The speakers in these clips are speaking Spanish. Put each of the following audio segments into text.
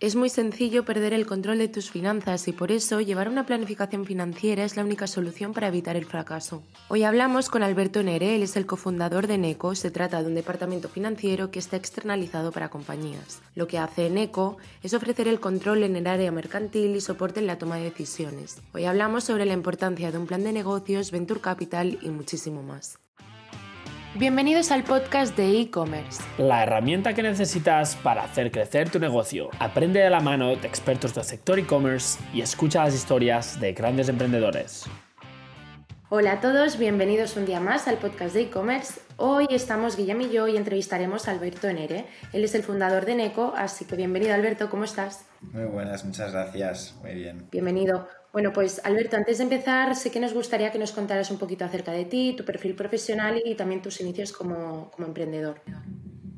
Es muy sencillo perder el control de tus finanzas y por eso llevar una planificación financiera es la única solución para evitar el fracaso. Hoy hablamos con Alberto Nere, él es el cofundador de NECO. Se trata de un departamento financiero que está externalizado para compañías. Lo que hace NECO es ofrecer el control en el área mercantil y soporte en la toma de decisiones. Hoy hablamos sobre la importancia de un plan de negocios, venture capital y muchísimo más. Bienvenidos al podcast de e-commerce. La herramienta que necesitas para hacer crecer tu negocio. Aprende de la mano de expertos del sector e-commerce y escucha las historias de grandes emprendedores. Hola a todos, bienvenidos un día más al podcast de e-commerce. Hoy estamos Guillem y yo y entrevistaremos a Alberto Enere. Él es el fundador de Neco, así que bienvenido Alberto, ¿cómo estás? Muy buenas, muchas gracias, muy bien. Bienvenido. Bueno, pues Alberto, antes de empezar, sé que nos gustaría que nos contaras un poquito acerca de ti, tu perfil profesional y también tus inicios como, como emprendedor.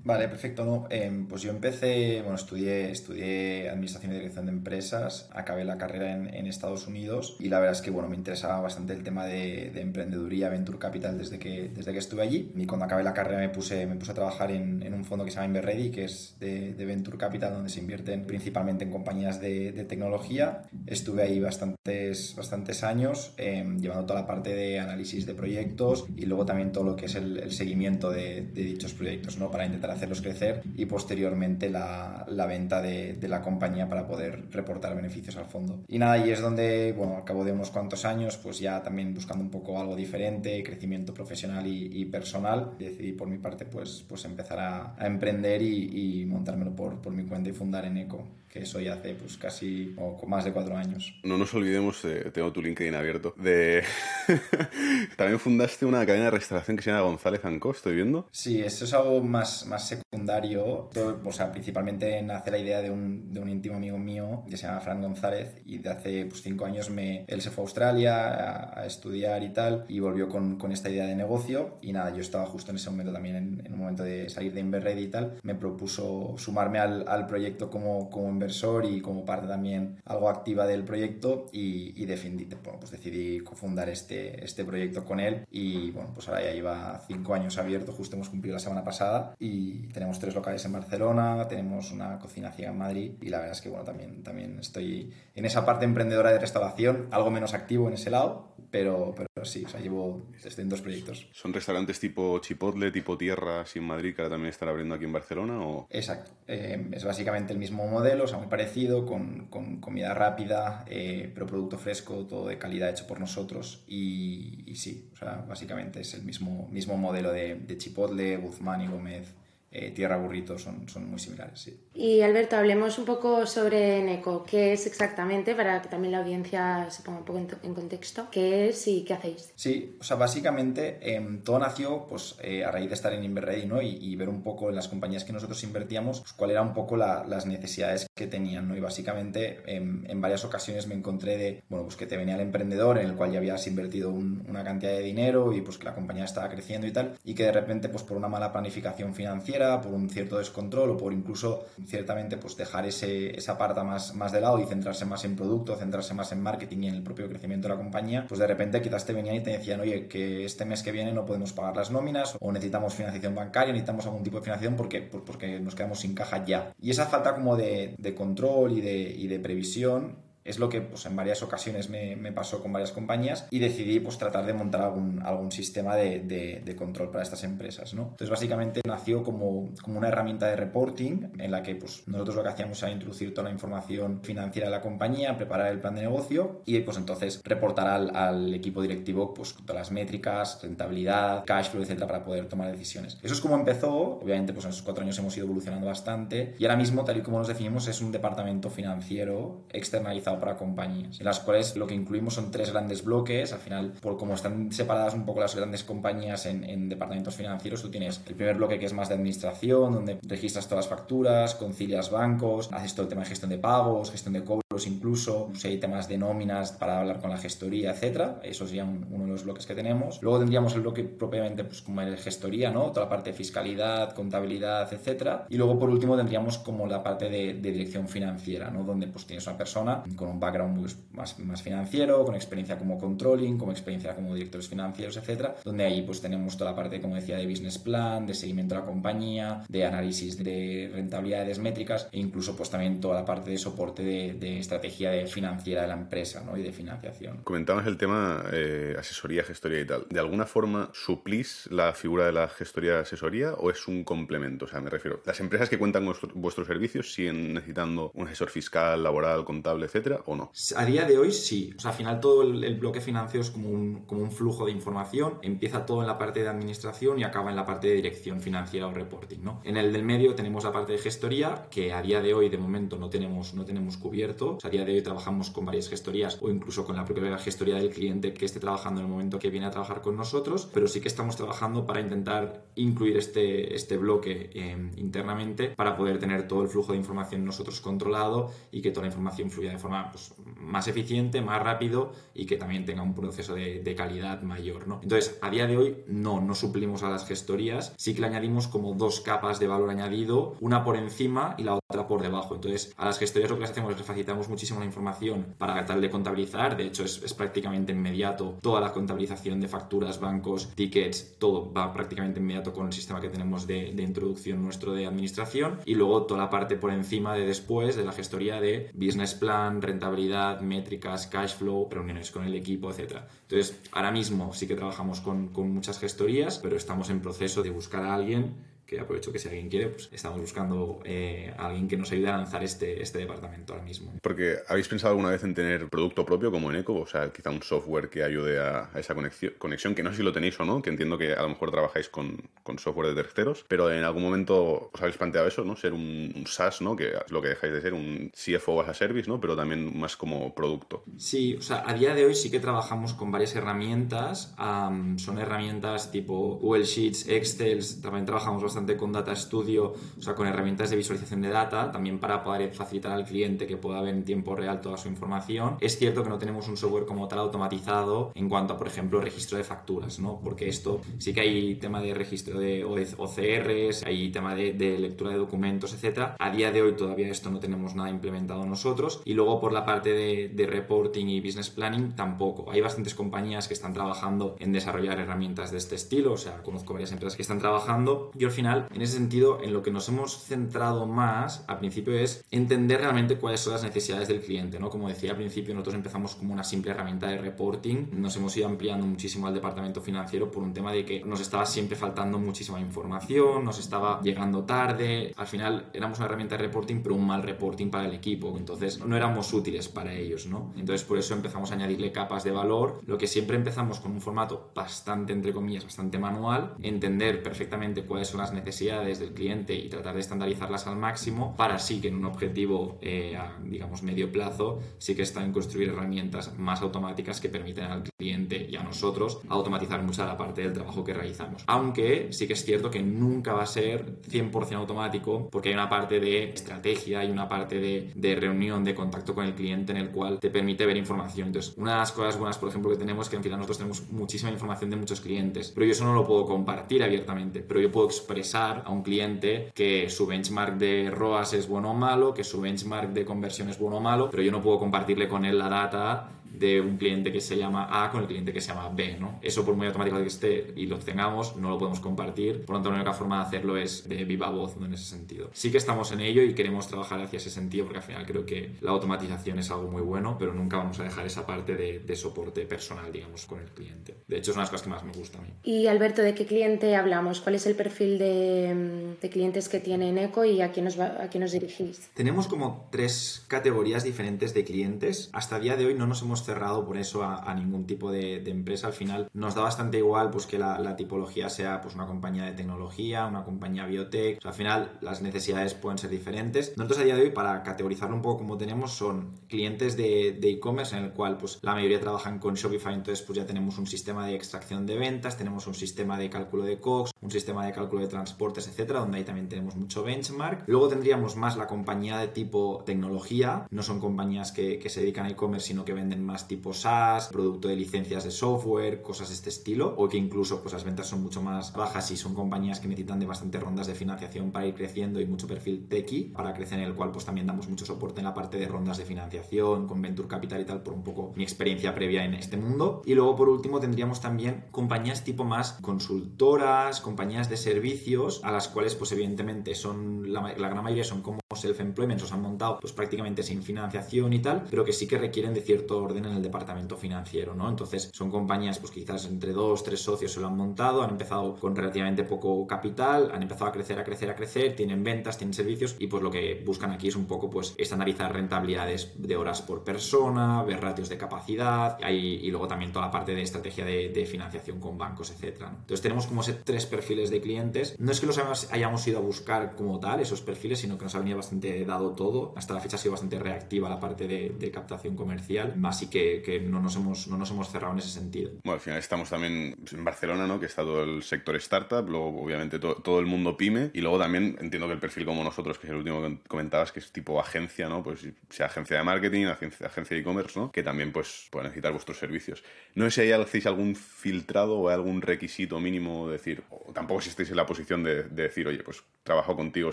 Vale, perfecto. No, em, pues yo empecé, bueno, estudié, estudié Administración y Dirección de Empresas, acabé la carrera en, en, Estados Unidos y la verdad es que, bueno, me interesaba bastante el tema de, de, emprendeduría, Venture Capital desde que, desde que estuve allí. Y cuando acabé la carrera me puse, me puse a trabajar en, en un fondo que se llama Inverready, que es de, de, Venture Capital, donde se invierten principalmente en compañías de, de tecnología. Estuve ahí bastantes, bastantes años, eh, llevando toda la parte de análisis de proyectos y luego también todo lo que es el, el seguimiento de dichos proyectos, ¿no? Para intentar hacerlos crecer y posteriormente la, la venta de, de, la compañía para poder reportar beneficios al fondo. Y nada, y es donde, bueno, al cabo de unos cuantos años, pues ya también buscando un poco algo diferente, crecimiento profesional y, personal, decidí por mi parte pues, pues empezar a, a emprender y, y, montármelo por, por mi cuenta y fundar en Eco que eso ya hace pues casi o con más de cuatro años. No nos olvidemos, eh, tengo tu LinkedIn abierto, de... También fundaste una cadena de restauración que se llama González Co, estoy viendo. Sí, eso es algo más, más secundario. Todo, o sea, principalmente nace la idea de un, de un íntimo amigo mío que se llama Fran González y de hace pues, cinco años me, él se fue a Australia a, a estudiar y tal y volvió con, con, esta idea de negocio y nada, yo estaba justo en ese momento también en, en un momento de salir de Inverready y tal, me propuso sumarme al, al proyecto como, como inversor y como parte también algo activa del proyecto y, y decidí, bueno, pues decidí cofundar este, este proyecto con él y bueno, pues ahora ya lleva cinco años abierto, justo hemos cumplido la semana pasada y tenemos tres locales en Barcelona, tenemos una cocina ciega en Madrid y la verdad es que bueno, también, también estoy en esa parte emprendedora de restauración, algo menos activo en ese lado, pero, pero sí, o sea, llevo desde en dos proyectos. ¿Son restaurantes tipo Chipotle, tipo Tierra, así en Madrid, que ahora también están abriendo aquí en Barcelona? O... Exacto, eh, es básicamente el mismo modelo, o sea, muy parecido, con, con comida rápida, eh, pero producto fresco, todo de calidad hecho por nosotros y, y, sí, o sea, básicamente es el mismo, mismo modelo de, de Chipotle, Guzmán y Gómez eh, Tierra Burrito son, son muy similares. Sí. Y Alberto, hablemos un poco sobre NECO. ¿Qué es exactamente para que también la audiencia se ponga un poco en, en contexto? ¿Qué es y qué hacéis? Sí, o sea, básicamente eh, todo nació pues, eh, a raíz de estar en Inverready ¿no? Y, y, ver un poco en las compañías que nosotros invertíamos pues, cuál era un poco la, las necesidades que tenían. ¿no? Y básicamente en, en, varias ocasiones me encontré de bueno, pues que te venía el emprendedor en el cual ya habías invertido un, una cantidad de dinero y pues que la compañía estaba creciendo y tal, y que de repente pues por una mala planificación financiera por un cierto descontrol o por incluso ciertamente pues dejar ese, esa parte más, más de lado y centrarse más en producto, centrarse más en marketing y en el propio crecimiento de la compañía, pues de repente quizás te venían y te decían, oye, que este mes que viene no podemos pagar las nóminas o necesitamos financiación bancaria, necesitamos algún tipo de financiación porque, porque nos quedamos sin caja ya. Y esa falta como de, de control y de, y de previsión es lo que pues, en varias ocasiones me, me, pasó con varias compañías y decidí pues, tratar de montar algún, algún sistema de, de, control para estas empresas. ¿no? Entonces, básicamente nació como, como una herramienta de reporting en la que pues, nosotros lo que hacíamos era introducir toda la información financiera de la compañía, preparar el plan de negocio y pues entonces reportar al, al equipo directivo pues, todas las métricas, rentabilidad, cash flow, etcétera, para poder tomar decisiones. Eso es como empezó. Obviamente, pues en esos cuatro años hemos ido evolucionando bastante y ahora mismo, tal y como nos definimos, es un departamento financiero externalizado para compañías, en las cuales lo que incluimos son tres grandes bloques. Al final, por como están separadas un poco las grandes compañías en, en, departamentos financieros, tú tienes el primer bloque que es más de administración, donde registras todas las facturas, concilias bancos, haces todo el tema de gestión de pagos, gestión de cobros, incluso, si hay temas de nóminas para hablar con la gestoría, etcétera. Eso sería uno de los bloques que tenemos. Luego tendríamos el bloque propiamente, pues como el gestoría, ¿no? Toda la parte de fiscalidad, contabilidad, etcétera. Y luego, por último, tendríamos como la parte de, dirección financiera, ¿no? Donde pues tienes una persona con un background pues, más, más financiero, con experiencia como controlling, con experiencia como directores financieros, etcétera. Donde ahí pues tenemos toda la parte, como decía, de business plan, de seguimiento de la compañía, de análisis de rentabilidades métricas e incluso pues también toda la parte de soporte de, de estrategia de financiera de la empresa ¿no? y de financiación. Comentabas el tema eh, asesoría, gestoría y tal. ¿De alguna forma suplís la figura de la gestoría de asesoría o es un complemento? O sea, me refiero, ¿las empresas que cuentan con vuestros servicios siguen necesitando un asesor fiscal, laboral, contable, etcétera, o no? A día de hoy sí. O sea, al final todo el, bloque financiero es como un, como un flujo de información. Empieza todo en la parte de administración y acaba en la parte de dirección financiera o reporting, ¿no? En el del medio tenemos la parte de gestoría, que a día de hoy, de momento, no tenemos, no tenemos cubierto. O sea, a día de hoy trabajamos con varias gestorías o incluso con la propia gestoría del cliente que esté trabajando en el momento que viene a trabajar con nosotros, pero sí que estamos trabajando para intentar incluir este, este bloque eh, internamente para poder tener todo el flujo de información nosotros controlado y que toda la información fluya de forma pues, más eficiente, más rápido y que también tenga un proceso de, de calidad mayor. ¿no? Entonces, a día de hoy no, no suplimos a las gestorías, sí que le añadimos como dos capas de valor añadido, una por encima y la otra por debajo. Entonces, a las gestorías lo que les hacemos es que facilitamos muchísimo la información para tratar de contabilizar, de hecho es, prácticamente inmediato. Toda la contabilización de facturas, bancos, tickets, todo va prácticamente inmediato con el sistema que tenemos de, introducción nuestro de administración. Y luego toda la parte por encima de después de la gestoría de business plan, rentabilidad, métricas, cash flow, reuniones con el equipo, etc. Entonces, ahora mismo sí que trabajamos con, con muchas gestorías, pero estamos en proceso de buscar a alguien que aprovecho que si alguien quiere, pues estamos buscando eh, a alguien que nos ayude a lanzar este, este departamento ahora mismo. Porque habéis pensado alguna vez en tener producto propio como en Eco, o sea, quizá un software que ayude a, esa conexión, conexión, que no sé si lo tenéis o no, que entiendo que a lo mejor trabajáis con, con software de terceros, pero en algún momento os habéis planteado eso, ¿no? Ser un, SaaS, ¿no? Que es lo que dejáis de ser, un CFO as a service, ¿no? Pero también más como producto. Sí, o sea, a día de hoy sí que trabajamos con varias herramientas, son herramientas tipo Google Sheets, Excel, también trabajamos bastante con Data Studio, o sea, con herramientas de visualización de data, también para poder facilitar al cliente que pueda ver en tiempo real toda su información. Es cierto que no tenemos un software como tal automatizado en cuanto a, por ejemplo, registro de facturas, ¿no? Porque esto sí que hay tema de registro de OCRs, hay tema de, lectura de documentos, etcétera. A día de hoy todavía esto no tenemos nada implementado nosotros. Y luego por la parte de, de reporting y business planning tampoco. Hay bastantes compañías que están trabajando en desarrollar herramientas de este estilo, o sea, conozco varias empresas que están trabajando y al final en ese sentido, en lo que nos hemos centrado más al principio es entender realmente cuáles son las necesidades del cliente, ¿no? Como decía al principio, nosotros empezamos como una simple herramienta de reporting, nos hemos ido ampliando muchísimo al departamento financiero por un tema de que nos estaba siempre faltando muchísima información, nos estaba llegando tarde, al final éramos una herramienta de reporting, pero un mal reporting para el equipo, entonces no éramos útiles para ellos, ¿no? Entonces por eso empezamos a añadirle capas de valor, lo que siempre empezamos con un formato bastante, entre comillas, bastante manual, entender perfectamente cuáles son las necesidades del cliente y tratar de estandarizarlas al máximo para así que en un objetivo eh, a digamos medio plazo sí que está en construir herramientas más automáticas que permiten al cliente y a nosotros automatizar mucha la parte del trabajo que realizamos. Aunque sí que es cierto que nunca va a ser 100% automático porque hay una parte de estrategia, y una parte de, de reunión, de contacto con el cliente en el cual te permite ver información. Entonces, una de las cosas buenas, por ejemplo, que tenemos es que al final nosotros tenemos muchísima información de muchos clientes, pero yo eso no lo puedo compartir abiertamente, pero yo puedo expresar a un cliente que su benchmark de ROAS es bueno o malo, que su benchmark de conversión es bueno o malo, pero yo no puedo compartirle con él la data de un cliente que se llama A con el cliente que se llama B, ¿no? Eso por muy automático que esté y lo tengamos, no lo podemos compartir. Por lo tanto, la única forma de hacerlo es de viva voz, ¿no? En ese sentido. Sí que estamos en ello y queremos trabajar hacia ese sentido porque al final creo que la automatización es algo muy bueno, pero nunca vamos a dejar esa parte de, de soporte personal, digamos, con el cliente. De hecho, es una de las cosas que más me gusta a mí. Y Alberto, ¿de qué cliente hablamos? ¿Cuál es el perfil de, de clientes que tiene Eco y a quién, nos va, a quién nos dirigís? Tenemos como tres categorías diferentes de clientes. Hasta el día de hoy no nos hemos cerrado por eso a, ningún tipo de, empresa. Al final nos da bastante igual pues que la, tipología sea pues una compañía de tecnología, una compañía biotech. al final las necesidades pueden ser diferentes. Nosotros a día de hoy, para categorizarlo un poco como tenemos, son clientes de e-commerce en el cual pues la mayoría trabajan con Shopify, entonces pues ya tenemos un sistema de extracción de ventas, tenemos un sistema de cálculo de COGS, un sistema de cálculo de transportes, etcétera, donde ahí también tenemos mucho benchmark. Luego tendríamos más la compañía de tipo tecnología, no son compañías que se dedican a e-commerce, sino que venden más tipo SaaS, producto de licencias de software, cosas de este estilo, o que incluso pues las ventas son mucho más bajas y son compañías que necesitan de bastantes rondas de financiación para ir creciendo y mucho perfil techie para crecer, en el cual pues también damos mucho soporte en la parte de rondas de financiación, con Venture Capital y tal, por un poco mi experiencia previa en este mundo. Y luego por último tendríamos también compañías tipo más consultoras, compañías de servicios, a las cuales pues evidentemente son, la, la gran mayoría son como self-employment, os han montado pues prácticamente sin financiación y tal, pero que sí que requieren de cierto orden en el departamento financiero, ¿no? Entonces son compañías pues quizás entre dos, tres socios se lo han montado, han empezado con relativamente poco capital, han empezado a crecer, a crecer, a crecer, tienen ventas, tienen servicios y pues lo que buscan aquí es un poco pues estandarizar rentabilidades de horas por persona, ver ratios de capacidad y, luego también toda la parte de estrategia de, financiación con bancos, etcétera. Entonces tenemos como ese tres perfiles de clientes. No es que los hayamos ido a buscar como tal, esos perfiles, sino que nos ha venido bastante dado todo. Hasta la fecha ha sido bastante reactiva la parte de, captación comercial, así que, que, no, nos hemos, no nos hemos cerrado en ese sentido. Bueno, al final estamos también en Barcelona, ¿no? que está todo el sector startup, luego obviamente todo el mundo pyme y luego también entiendo que el perfil como nosotros, que es el último que comentabas, que es tipo agencia, ¿no? pues sea agencia de marketing, agencia, agencia de e-commerce, ¿no? que también pues puede necesitar vuestros servicios. No sé si hacéis algún filtrado o algún requisito mínimo de decir, o tampoco si estáis en la posición de, de decir, oye, pues trabajo contigo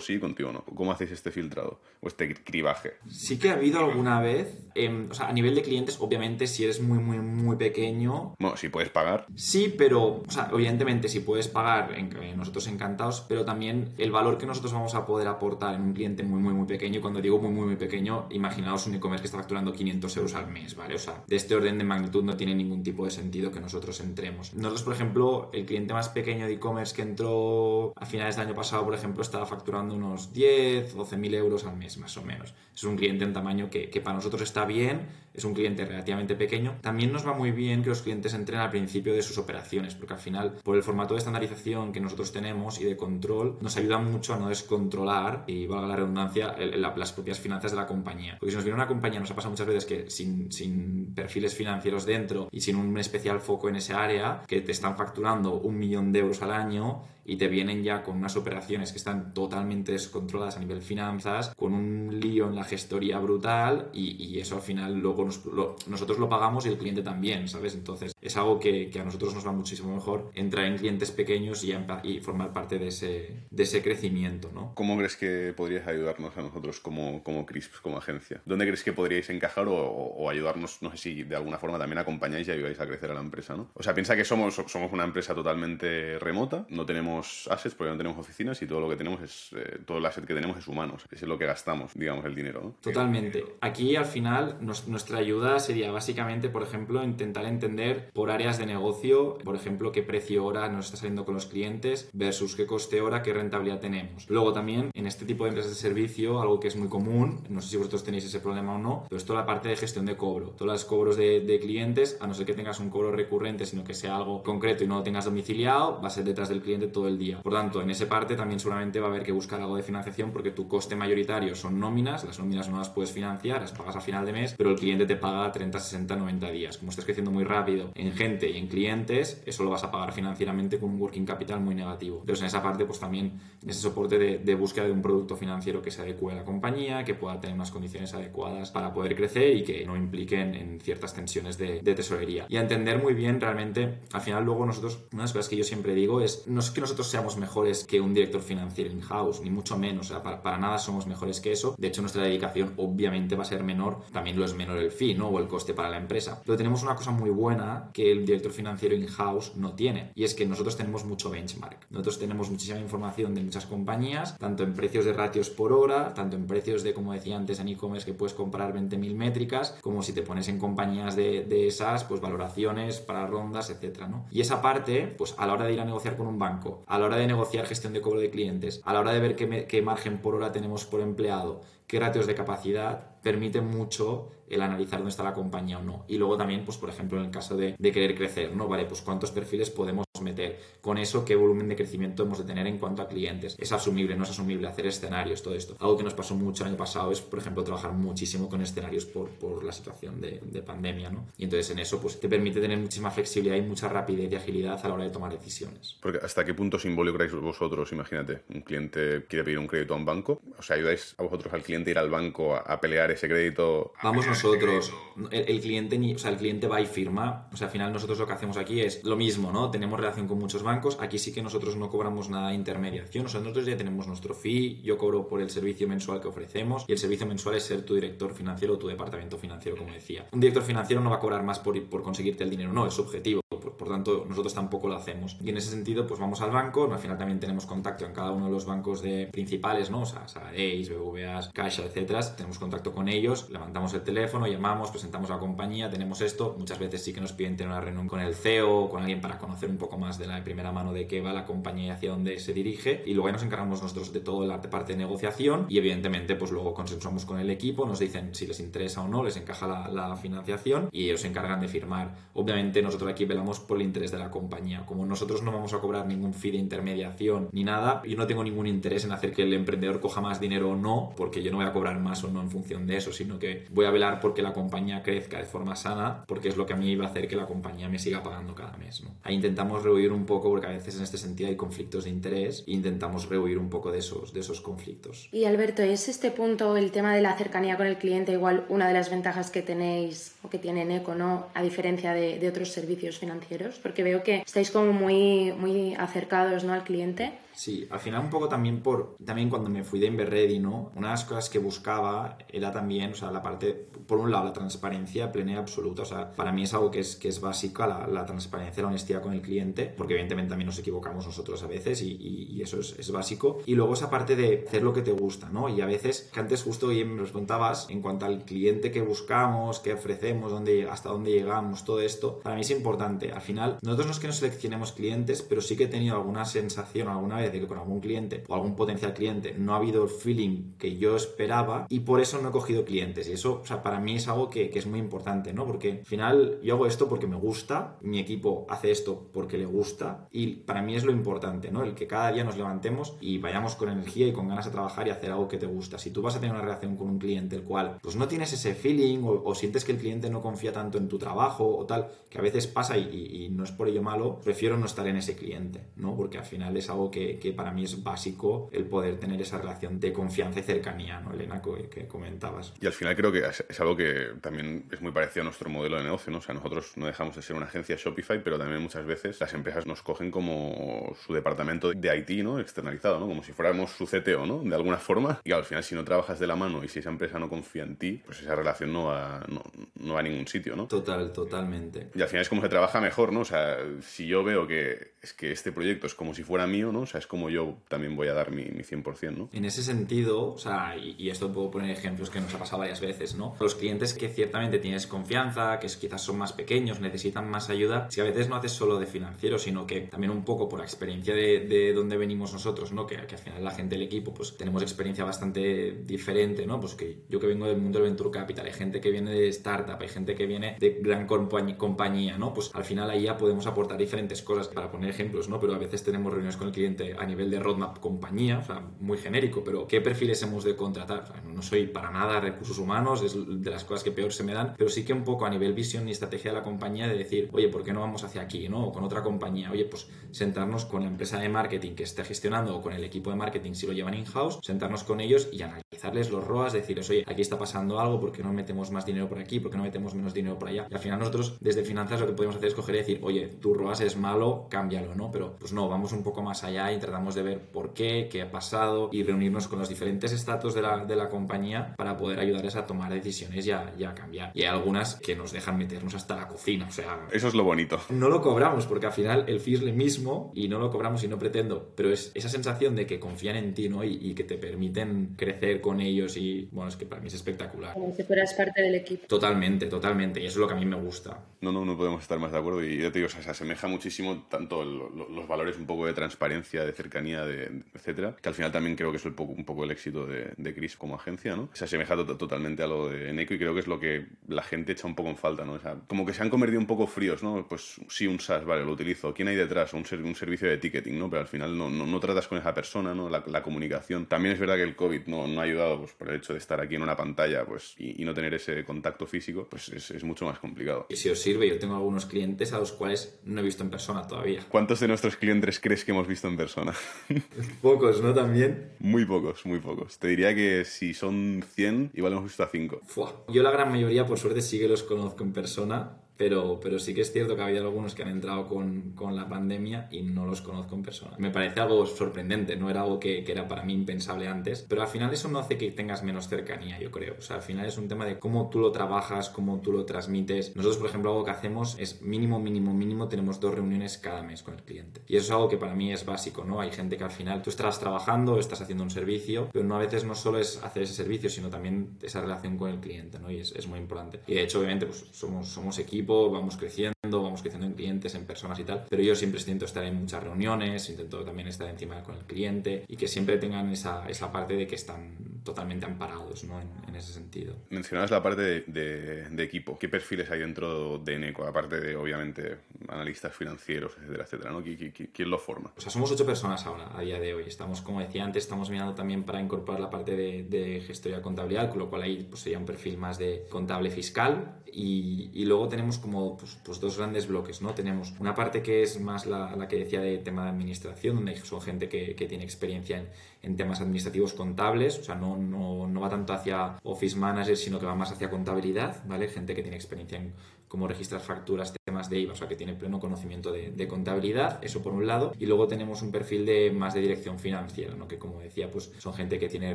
sí, contigo no. ¿Cómo hacéis este filtrado o este cribaje? Sí que ha habido alguna vez, em, o sea, a nivel de clientes, obviamente, si eres muy, muy, muy pequeño. Bueno, si puedes pagar. Sí, pero, o sea, evidentemente, si puedes pagar, en, nosotros encantados, pero también el valor que nosotros vamos a poder aportar en un cliente muy, muy, muy pequeño, cuando digo muy, muy, muy pequeño, imaginaos un e-commerce que está facturando 500 euros al mes, ¿vale? O sea, de este orden de magnitud no tiene ningún tipo de sentido que nosotros entremos. Nosotros, por ejemplo, el cliente más pequeño de e-commerce que entró a finales del año pasado, por ejemplo, estaba facturando unos 10, 12 mil euros al mes, más o menos. Es un cliente en tamaño que, que para nosotros está bien, es un cliente relativamente pequeño. También nos va muy bien que los clientes entren al principio de sus operaciones, porque al final, por el formato de estandarización que nosotros tenemos y de control, nos ayuda mucho a no descontrolar, y valga la redundancia, las propias finanzas de la compañía. Porque si nos viene una compañía, nos ha pasado muchas veces que sin, sin perfiles financieros dentro y sin un especial foco en ese área, que te están facturando un millón de euros al año y te vienen ya con unas operaciones que están totalmente descontroladas a nivel finanzas, con un lío en la gestoría brutal y, y eso al final luego nosotros lo pagamos y el cliente también, ¿sabes? Entonces es algo que, que, a nosotros nos va muchísimo mejor entrar en clientes pequeños y, y formar parte de ese, de ese crecimiento, ¿no? ¿Cómo crees que podrías ayudarnos a nosotros como, como CRISP, como agencia? ¿Dónde crees que podríais encajar o, o, ayudarnos, no sé si de alguna forma también acompañáis y ayudáis a crecer a la empresa, ¿no? O sea, piensa que somos, somos una empresa totalmente remota, no tenemos assets porque no tenemos oficinas y todo lo que tenemos es, eh, todo el asset que tenemos es humanos, es lo que gastamos, digamos, el dinero, ¿no? Totalmente. Aquí al final nuestra ayuda sería básicamente, por ejemplo, intentar entender por áreas de negocio, por ejemplo, qué precio hora nos está saliendo con los clientes versus qué coste hora, qué rentabilidad tenemos. Luego también en este tipo de empresas de servicio, algo que es muy común, no sé si vosotros tenéis ese problema o no, pero es toda la parte de gestión de cobro. Todos los cobros de, de clientes, a no ser que tengas un cobro recurrente, sino que sea algo concreto y no lo tengas domiciliado, va a ser detrás del cliente todo el día. Por tanto, en esa parte también seguramente va a haber que buscar algo de financiación porque tu coste mayoritario son nóminas, las nóminas no las puedes financiar, las pagas a final de mes, pero el cliente te paga 30, 60, 90 días. Como estás creciendo muy rápido en gente y en clientes, eso lo vas a pagar financieramente con un working capital muy negativo. Entonces, en esa parte, pues también ese soporte de, búsqueda de un producto financiero que se adecue a la compañía, que pueda tener unas condiciones adecuadas para poder crecer y que no impliquen en ciertas tensiones de, tesorería. Y a entender muy bien realmente, al final luego nosotros, una de las cosas que yo siempre digo es, no es que nosotros seamos mejores que un director financiero in-house, ni mucho menos, o sea, para, para, nada somos mejores que eso. De hecho, nuestra dedicación obviamente va a ser menor, también lo es menor el fee, ¿no? O el coste para la empresa. Pero tenemos una cosa muy buena que el director financiero in-house no tiene, y es que nosotros tenemos mucho benchmark. Nosotros tenemos muchísima información de muchas compañías, tanto en precios de ratios por hora, tanto en precios de, como decía antes, en e-commerce que puedes comprar 20.000 métricas, como si te pones en compañías de, de esas, pues valoraciones para rondas, etcétera, ¿no? Y esa parte, pues a la hora de ir a negociar con un banco, a la hora de negociar gestión de cobro de clientes, a la hora de ver qué, qué margen por hora tenemos por empleado, qué ratios de capacidad, permite mucho el analizar dónde está la compañía o no. Y luego también, pues por ejemplo, en el caso de, de, querer crecer, ¿no? Vale, pues cuántos perfiles podemos meter. Con eso, qué volumen de crecimiento hemos de tener en cuanto a clientes. Es asumible, no es asumible hacer escenarios, todo esto. Algo que nos pasó mucho el año pasado es, por ejemplo, trabajar muchísimo con escenarios por, por la situación de, de, pandemia, ¿no? Y entonces en eso, pues te permite tener muchísima flexibilidad y mucha rapidez y agilidad a la hora de tomar decisiones. Porque hasta qué punto os involucráis vosotros, imagínate, un cliente quiere pedir un crédito a un banco, o sea, ayudáis a vosotros al cliente a ir al banco a, a pelear ese crédito. Vamos nosotros, el, el, cliente ni, o sea, el cliente va y firma, o sea, al final nosotros lo que hacemos aquí es lo mismo, ¿no? Tenemos relación con muchos bancos, aquí sí que nosotros no cobramos nada de intermediación, o sea, nosotros ya tenemos nuestro fee, yo cobro por el servicio mensual que ofrecemos y el servicio mensual es ser tu director financiero o tu departamento financiero, como decía. Un director financiero no va a cobrar más por, por conseguirte el dinero, no, es subjetivo. Por, tanto, nosotros tampoco lo hacemos. Y en ese sentido, pues vamos al banco, al final también tenemos contacto en cada uno de los bancos de principales, ¿no? O sea, BBVA, Caixa, etcétera. Tenemos contacto con ellos, levantamos el teléfono, llamamos, presentamos a la compañía, tenemos esto. Muchas veces sí que nos piden tener una reunión con el CEO o con alguien para conocer un poco más de la primera mano de qué va la compañía y hacia dónde se dirige. Y luego ya nos encargamos nosotros de toda la parte de negociación y evidentemente, pues luego consensuamos con el equipo, nos dicen si les interesa o no, les encaja la, la financiación y ellos se encargan de firmar. Obviamente nosotros aquí velamos por el interés de la compañía. Como nosotros no vamos a cobrar ningún fee de intermediación ni nada, yo no tengo ningún interés en hacer que el emprendedor coja más dinero o no, porque yo no voy a cobrar más o no en función de eso, sino que voy a velar porque la compañía crezca de forma sana, porque es lo que a mí va a hacer que la compañía me siga pagando cada mes. ¿no? Ahí intentamos rehuir un poco, porque a veces en este sentido hay conflictos de interés, e intentamos rehuir un poco de esos, de esos conflictos. Y Alberto, ¿es este punto, el tema de la cercanía con el cliente, igual una de las ventajas que tenéis o que tiene Neco, ¿no? a diferencia de, de otros servicios financieros? Porque veo que estáis como muy, muy acercados ¿no? al cliente. Sí, al final un poco también por, también cuando me fui de Inverready, ¿no? Una de las cosas que buscaba era también, o sea, la parte, por un lado, la transparencia plena y absoluta, o sea, para mí es algo que es, que es básica, la, la transparencia, la honestidad con el cliente, porque evidentemente también nos equivocamos nosotros a veces y, y, y eso es, es, básico. Y luego esa parte de hacer lo que te gusta, ¿no? Y a veces, que antes justo y me preguntabas en cuanto al cliente que buscamos, que ofrecemos, dónde, hasta dónde llegamos, todo esto, para mí es importante. Al final, nosotros no es que no seleccionemos clientes, pero sí que he tenido alguna sensación alguna vez de que con algún cliente o algún potencial cliente no ha habido el feeling que yo esperaba y por eso no he cogido clientes. Y eso, o sea, para mí es algo que, que, es muy importante, ¿no? Porque al final yo hago esto porque me gusta, mi equipo hace esto porque le gusta y para mí es lo importante, ¿no? El que cada día nos levantemos y vayamos con energía y con ganas a trabajar y hacer algo que te gusta. Si tú vas a tener una relación con un cliente el cual pues no tienes ese feeling o, o sientes que el cliente no confía tanto en tu trabajo o tal, que a veces pasa y, y, y no es por ello malo, prefiero no estar en ese cliente, ¿no? Porque al final es algo que, que para mí es básico el poder tener esa relación de confianza y cercanía, ¿no, Elena, que, comentabas? Y al final creo que es, es, algo que también es muy parecido a nuestro modelo de negocio, ¿no? O sea, nosotros no dejamos de ser una agencia Shopify, pero también muchas veces las empresas nos cogen como su departamento de IT, ¿no? Externalizado, ¿no? Como si fuéramos su CTO, ¿no? De alguna forma. Y al final, si no trabajas de la mano y si esa empresa no confía en ti, pues esa relación no va, no, no va a ningún sitio, ¿no? Total, totalmente. Y al final es como se trabaja mejor, ¿no? O sea, si yo veo que es que este proyecto es como si fuera mío, ¿no? O sea, es como yo también voy a dar mi, mi 100%, ¿no? En ese sentido, o sea, y, esto puedo poner ejemplos que nos ha pasado varias veces, ¿no? Los clientes que ciertamente tienes confianza, que quizás son más pequeños, necesitan más ayuda, si a veces no haces solo de financiero, sino que también un poco por la experiencia de, de donde venimos nosotros, ¿no? Que, que, al final la gente del equipo, pues tenemos experiencia bastante diferente, ¿no? Pues que yo que vengo del mundo del Venture Capital, hay gente que viene de startup, hay gente que viene de gran compañía, ¿no? Pues al final ahí ya podemos aportar diferentes cosas para poner ejemplos, ¿no? Pero a veces tenemos reuniones con el cliente a nivel de roadmap compañía, o sea, muy genérico, pero ¿qué perfiles hemos de contratar? No soy para nada recursos humanos, es de las cosas que peor se me dan, pero sí que un poco a nivel visión y estrategia de la compañía de decir, oye, ¿por qué no vamos hacia aquí, no? O con otra compañía, oye, pues sentarnos con la empresa de marketing que esté gestionando o con el equipo de marketing si lo llevan in-house, sentarnos con ellos y analizarles los ROAS, decirles, oye, aquí está pasando algo, ¿por qué no metemos más dinero por aquí? ¿Por qué no metemos menos dinero por allá? Y al final nosotros desde finanzas lo que podemos hacer es coger y decir, oye, tu ROAS es malo, cámbialo, ¿no? Pero pues no, vamos un poco más allá y tratamos de ver por qué, qué ha pasado y reunirnos con los diferentes estatus de la, de la compañía para poder ayudarles a tomar decisiones y a, y a, cambiar. Y hay algunas que nos dejan meternos hasta la cocina, o sea... Eso es lo bonito. No lo cobramos porque al final el fee es mismo y no lo cobramos y no pretendo, pero es esa sensación de que confían en ti, ¿no? Y, y que te permiten crecer con ellos y, bueno, es que para mí es espectacular. Como si fueras parte del equipo. Totalmente, totalmente. Y eso es lo que a mí me gusta. No, no, no podemos estar más de acuerdo y ya te digo, o sea, se asemeja muchísimo tanto el, los valores un poco de transparencia, de cercanía, de, etcétera, que al final también creo que es un poco, un poco el éxito de, de Chris como agencia, ¿no? Se asemeja totalmente a lo de Neko y creo que es lo que la gente echa un poco en falta, ¿no? O sea, como que se han convertido un poco fríos, ¿no? Pues sí, un SaaS, vale, lo utilizo. ¿Quién hay detrás? Un, un servicio de ticketing, ¿no? Pero al final no, no, tratas con esa persona, ¿no? La, la, comunicación. También es verdad que el COVID no, no ha ayudado pues, por el hecho de estar aquí en una pantalla pues, y, y no tener ese contacto físico, pues es, es, mucho más complicado. Y si os sirve, yo tengo algunos clientes a los cuales no he visto en persona todavía. ¿Cuántos de nuestros clientes crees que hemos visto en persona? pocos, ¿no? También. Muy pocos, muy pocos. Te diría que si son 100, igual hemos visto a 5. Yo la gran mayoría, por suerte, sí que los conozco en persona pero, pero sí que es cierto que ha habido algunos que han entrado con, con, la pandemia y no los conozco en persona. Me parece algo sorprendente, no era algo que, que, era para mí impensable antes, pero al final eso no hace que tengas menos cercanía, yo creo. O sea, al final es un tema de cómo tú lo trabajas, cómo tú lo transmites. Nosotros, por ejemplo, algo que hacemos es mínimo, mínimo, mínimo, tenemos dos reuniones cada mes con el cliente. Y eso es algo que para mí es básico, ¿no? Hay gente que al final tú estás trabajando, estás haciendo un servicio, pero no a veces no solo es hacer ese servicio, sino también esa relación con el cliente, ¿no? Y es, es muy importante. Y de hecho, obviamente, pues somos, somos equipo vamos creciendo, vamos creciendo en clientes, en personas y tal, pero yo siempre intento estar en muchas reuniones, intento también estar encima con el cliente y que siempre tengan esa, esa parte de que están totalmente amparados ¿no? en, ese sentido. Mencionabas la parte de, de, equipo. ¿Qué perfiles hay dentro de Eneco? Aparte de, obviamente, analistas financieros, etcétera, etcétera, ¿no? ¿Quién, lo forma? O sea, somos ocho personas ahora, a día de hoy. Estamos, como decía antes, estamos mirando también para incorporar la parte de, de gestoría contabilidad, con lo cual ahí pues, sería un perfil más de contable fiscal y, y luego tenemos como pues, pues, dos grandes bloques, ¿no? Tenemos una parte que es más la, la que decía de tema de administración, donde son gente que, que tiene experiencia en, en, temas administrativos contables, o sea, no, no, no, va tanto hacia office manager, sino que va más hacia contabilidad, ¿vale? Gente que tiene experiencia en cómo registrar facturas, temas de IVA, o sea, que tiene pleno conocimiento de, de, contabilidad, eso por un lado, y luego tenemos un perfil de más de dirección financiera, ¿no? Que como decía, pues son gente que tiene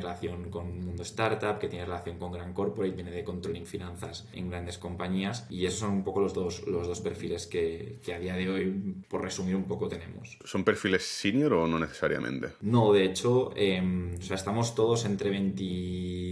relación con el mundo startup, que tiene relación con gran corporate, viene de controlling finanzas en grandes compañías, y esos son un poco los dos, los dos perfiles que, que a día de hoy, por resumir un poco, tenemos. ¿Son perfiles senior o no necesariamente? No, de hecho, eh, o sea, estamos todos entre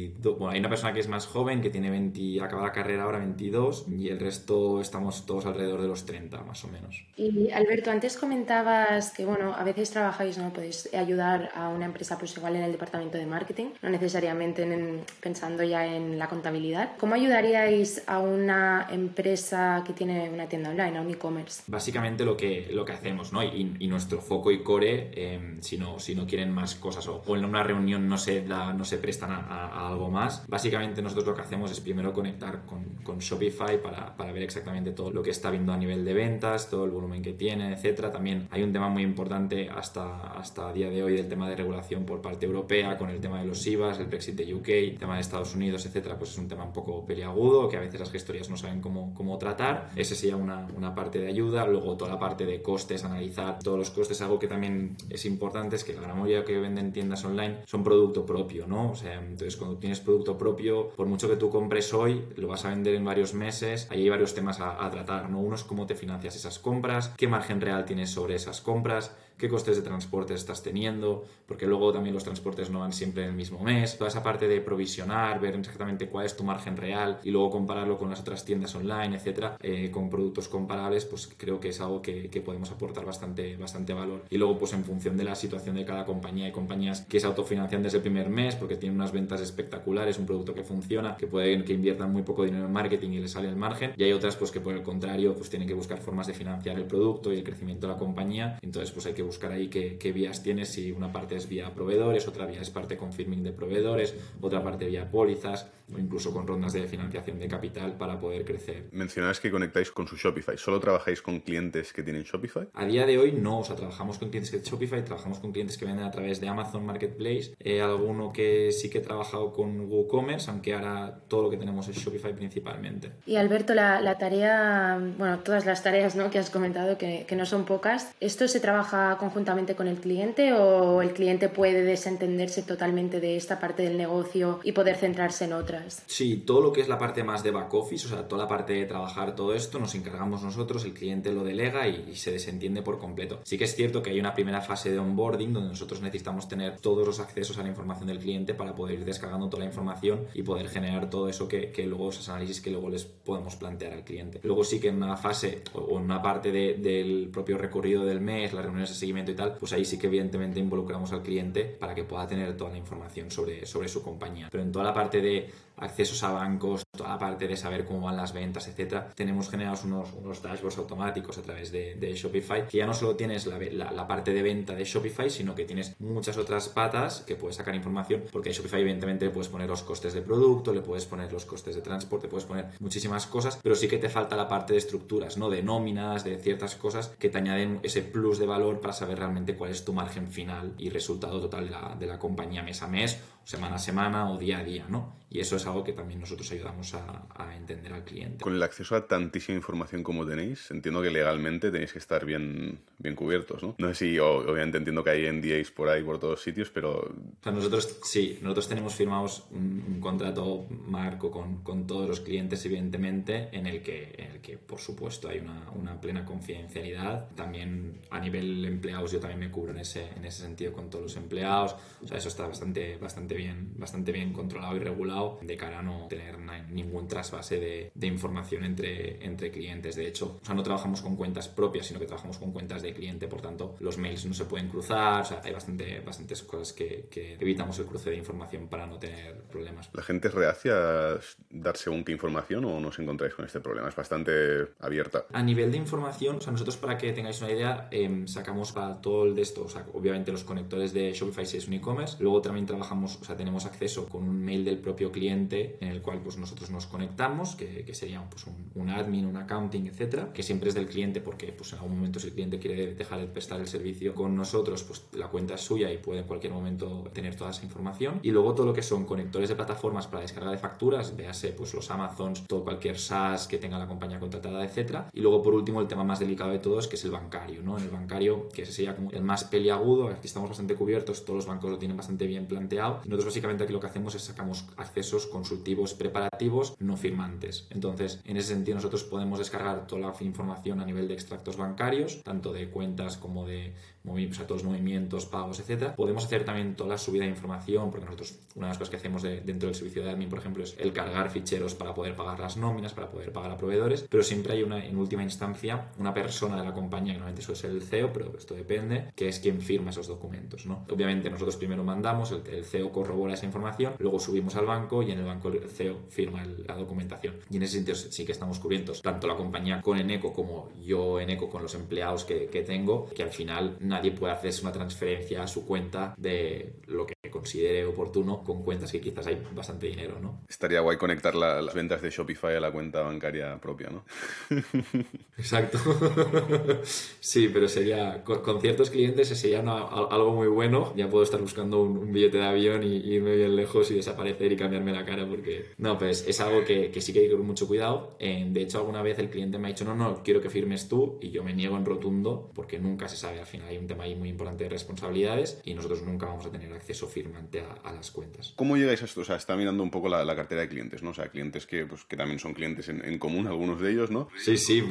22, bueno, hay una persona que es más joven, que tiene 20, acaba la carrera ahora 22, y el resto estamos todos alrededor de los 30 más o menos. Y Alberto, antes comentabas que bueno, a veces trabajáis, ¿no? Podéis ayudar a una empresa pues igual en el departamento de marketing, no necesariamente en, pensando ya en la contabilidad. ¿Cómo ayudaríais a una empresa que tiene una tienda online, a un e-commerce? Básicamente lo que, lo que hacemos, ¿no? Y, y nuestro foco y core, eh, si, no, si no quieren más cosas o, o en una reunión no se, da, no se prestan a, a, a, algo más, básicamente nosotros lo que hacemos es primero conectar con, con Shopify para, para ver exactamente todo lo que está viendo a nivel de ventas, todo el volumen que tiene, etcétera. También hay un tema muy importante hasta, hasta día de hoy del tema de regulación por parte europea, con el tema de los IVAs, el Brexit de UK, el tema de Estados Unidos, etcétera, pues es un tema un poco peliagudo, que a veces las gestorías no saben cómo, cómo tratar. Ese sería una, una parte de ayuda. Luego toda la parte de costes, analizar todos los costes. Algo que también es importante es que la gran mayoría que venden tiendas online son producto propio, ¿no? O sea, entonces cuando tienes producto propio, por mucho que tú compres hoy, lo vas a vender en varios meses, ahí hay varios temas a, tratar, ¿no? Uno es cómo te financias esas compras, qué margen real tienes sobre esas compras, qué costes de transporte estás teniendo, porque luego también los transportes no van siempre en el mismo mes. Toda esa parte de provisionar, ver exactamente cuál es tu margen real y luego compararlo con las otras tiendas online, etcétera, eh, con productos comparables, pues creo que es algo que, que, podemos aportar bastante, bastante valor. Y luego, pues en función de la situación de cada compañía, hay compañías que se autofinancian desde el primer mes porque tienen unas ventas espectaculares, un producto que funciona, que pueden que inviertan muy poco dinero en marketing y les sale el margen. Y hay otras, pues que por el contrario, pues tienen que buscar formas de financiar el producto y el crecimiento de la compañía. Entonces, pues hay que buscar ahí qué, qué, vías tienes, si una parte es vía proveedores, otra vía es parte confirming de proveedores, otra parte vía pólizas o incluso con rondas de financiación de capital para poder crecer. Mencionabas que conectáis con su Shopify. ¿Solo trabajáis con clientes que tienen Shopify? A día de hoy no, o sea, trabajamos con clientes que tienen Shopify, trabajamos con clientes que venden a través de Amazon Marketplace, eh, alguno que sí que he trabajado con WooCommerce, aunque ahora todo lo que tenemos es Shopify principalmente. Y Alberto, la, la tarea, bueno, todas las tareas ¿no? que has comentado, que, que no son pocas, ¿esto se trabaja conjuntamente con el cliente o el cliente puede desentenderse totalmente de esta parte del negocio y poder centrarse en otra? Sí, todo lo que es la parte más de back office, o sea, toda la parte de trabajar todo esto, nos encargamos nosotros, el cliente lo delega y, se desentiende por completo. Sí que es cierto que hay una primera fase de onboarding donde nosotros necesitamos tener todos los accesos a la información del cliente para poder ir descargando toda la información y poder generar todo eso que, luego, esos análisis que luego les podemos plantear al cliente. Luego sí que en una fase o en una parte de, del propio recorrido del mes, las reuniones seguimiento y tal, pues ahí sí que evidentemente involucramos al cliente para que pueda tener toda la información sobre, sobre su compañía. Pero en toda la parte de accesos a bancos, toda la parte de saber cómo van las ventas, etcétera, tenemos generados unos, unos dashboards automáticos a través de, Shopify, que ya no solo tienes la, la, la, parte de venta de Shopify, sino que tienes muchas otras patas que puedes sacar información, porque en Shopify evidentemente le puedes poner los costes de producto, le puedes poner los costes de transporte, puedes poner muchísimas cosas, pero sí que te falta la parte de estructuras, ¿no? De nóminas, de ciertas cosas que te añaden ese plus de valor para saber realmente cuál es tu margen final y resultado total de la, de la compañía mes a mes semana a semana o día a día, ¿no? Y eso es algo que también nosotros ayudamos a, a, entender al cliente. Con el acceso a tantísima información como tenéis, entiendo que legalmente tenéis que estar bien, bien cubiertos, ¿no? No sé si, obviamente entiendo que hay NDAs por ahí, por todos sitios, pero... O sea, nosotros, sí, nosotros tenemos firmados un, un contrato marco con, con, todos los clientes, evidentemente, en el que, en el que por supuesto, hay una, una, plena confidencialidad. También a nivel empleados, yo también me cubro en ese, en ese sentido con todos los empleados. O sea, eso está bastante, bastante bien, bastante bien controlado y regulado de cara a no tener ningún trasvase de, de, información entre, entre clientes. De hecho, o sea, no trabajamos con cuentas propias, sino que trabajamos con cuentas de cliente, por tanto, los mails no se pueden cruzar, o sea, hay bastante, bastantes cosas que, que evitamos el cruce de información para no tener problemas. ¿La gente es reacia a dar según qué información o no os encontráis con este problema? Es bastante abierta. A nivel de información, o sea, nosotros para que tengáis una idea, eh, sacamos para todo el de esto, o sea, obviamente los conectores de Shopify si es un e-commerce, luego también trabajamos, o sea, tenemos acceso con un mail del propio cliente en el cual pues nosotros nos conectamos, que, que sería pues, un, admin, un accounting, etcétera, que siempre es del cliente porque pues en algún momento si el cliente quiere dejar de prestar el servicio con nosotros, pues la cuenta es suya y puede en cualquier momento tener toda esa información. Y luego todo lo que son conectores de plataformas para descarga de facturas, véase pues los Amazons, todo cualquier SaaS que tenga la compañía contratada, etcétera. Y luego por último el tema más delicado de todos, que es el bancario, ¿no? El bancario, que sería como el más peliagudo, aquí estamos bastante cubiertos, todos los bancos lo tienen bastante bien planteado. Nosotros básicamente aquí lo que hacemos es sacamos accesos consultivos preparativos no firmantes. Entonces, en ese sentido nosotros podemos descargar toda la información a nivel de extractos bancarios, tanto de cuentas como de o sea, todos los movimientos, pagos, etcétera. Podemos hacer también toda la subida de información, porque nosotros, una de las cosas que hacemos de, dentro del servicio de admin, por ejemplo, es el cargar ficheros para poder pagar las nóminas, para poder pagar a proveedores, pero siempre hay una, en última instancia, una persona de la compañía, que normalmente suele ser el CEO, pero esto depende, que es quien firma esos documentos, ¿no? Obviamente nosotros primero mandamos, el, el CEO corrobora esa información, luego subimos al banco y en el banco el CEO firma el, la documentación. Y en ese sentido sí que estamos cubiertos, tanto la compañía con Eneco como yo Eneco con los empleados que, que tengo, que al final nadie puede hacerse una transferencia a su cuenta de lo que considere oportuno con cuentas que quizás hay bastante dinero, ¿no? Estaría guay conectar la, las ventas de Shopify a la cuenta bancaria propia, ¿no? Exacto. sí, pero sería, con, con ciertos clientes sería una, algo muy bueno. Ya puedo estar buscando un, un, billete de avión y irme bien lejos y desaparecer y cambiarme la cara porque... No, pues es algo que, que sí que hay que tener mucho cuidado. Eh, de hecho, alguna vez el cliente me ha dicho, no, no, quiero que firmes tú y yo me niego en rotundo porque nunca se sabe. Al final hay un tema ahí muy importante de responsabilidades y nosotros nunca vamos a tener acceso firmante a, a las cuentas. ¿Cómo llegáis a esto? O sea, está mirando un poco la, la cartera de clientes, ¿no? O sea, clientes que, pues, que también son clientes en, en común, algunos de ellos, ¿no? Sí, sí,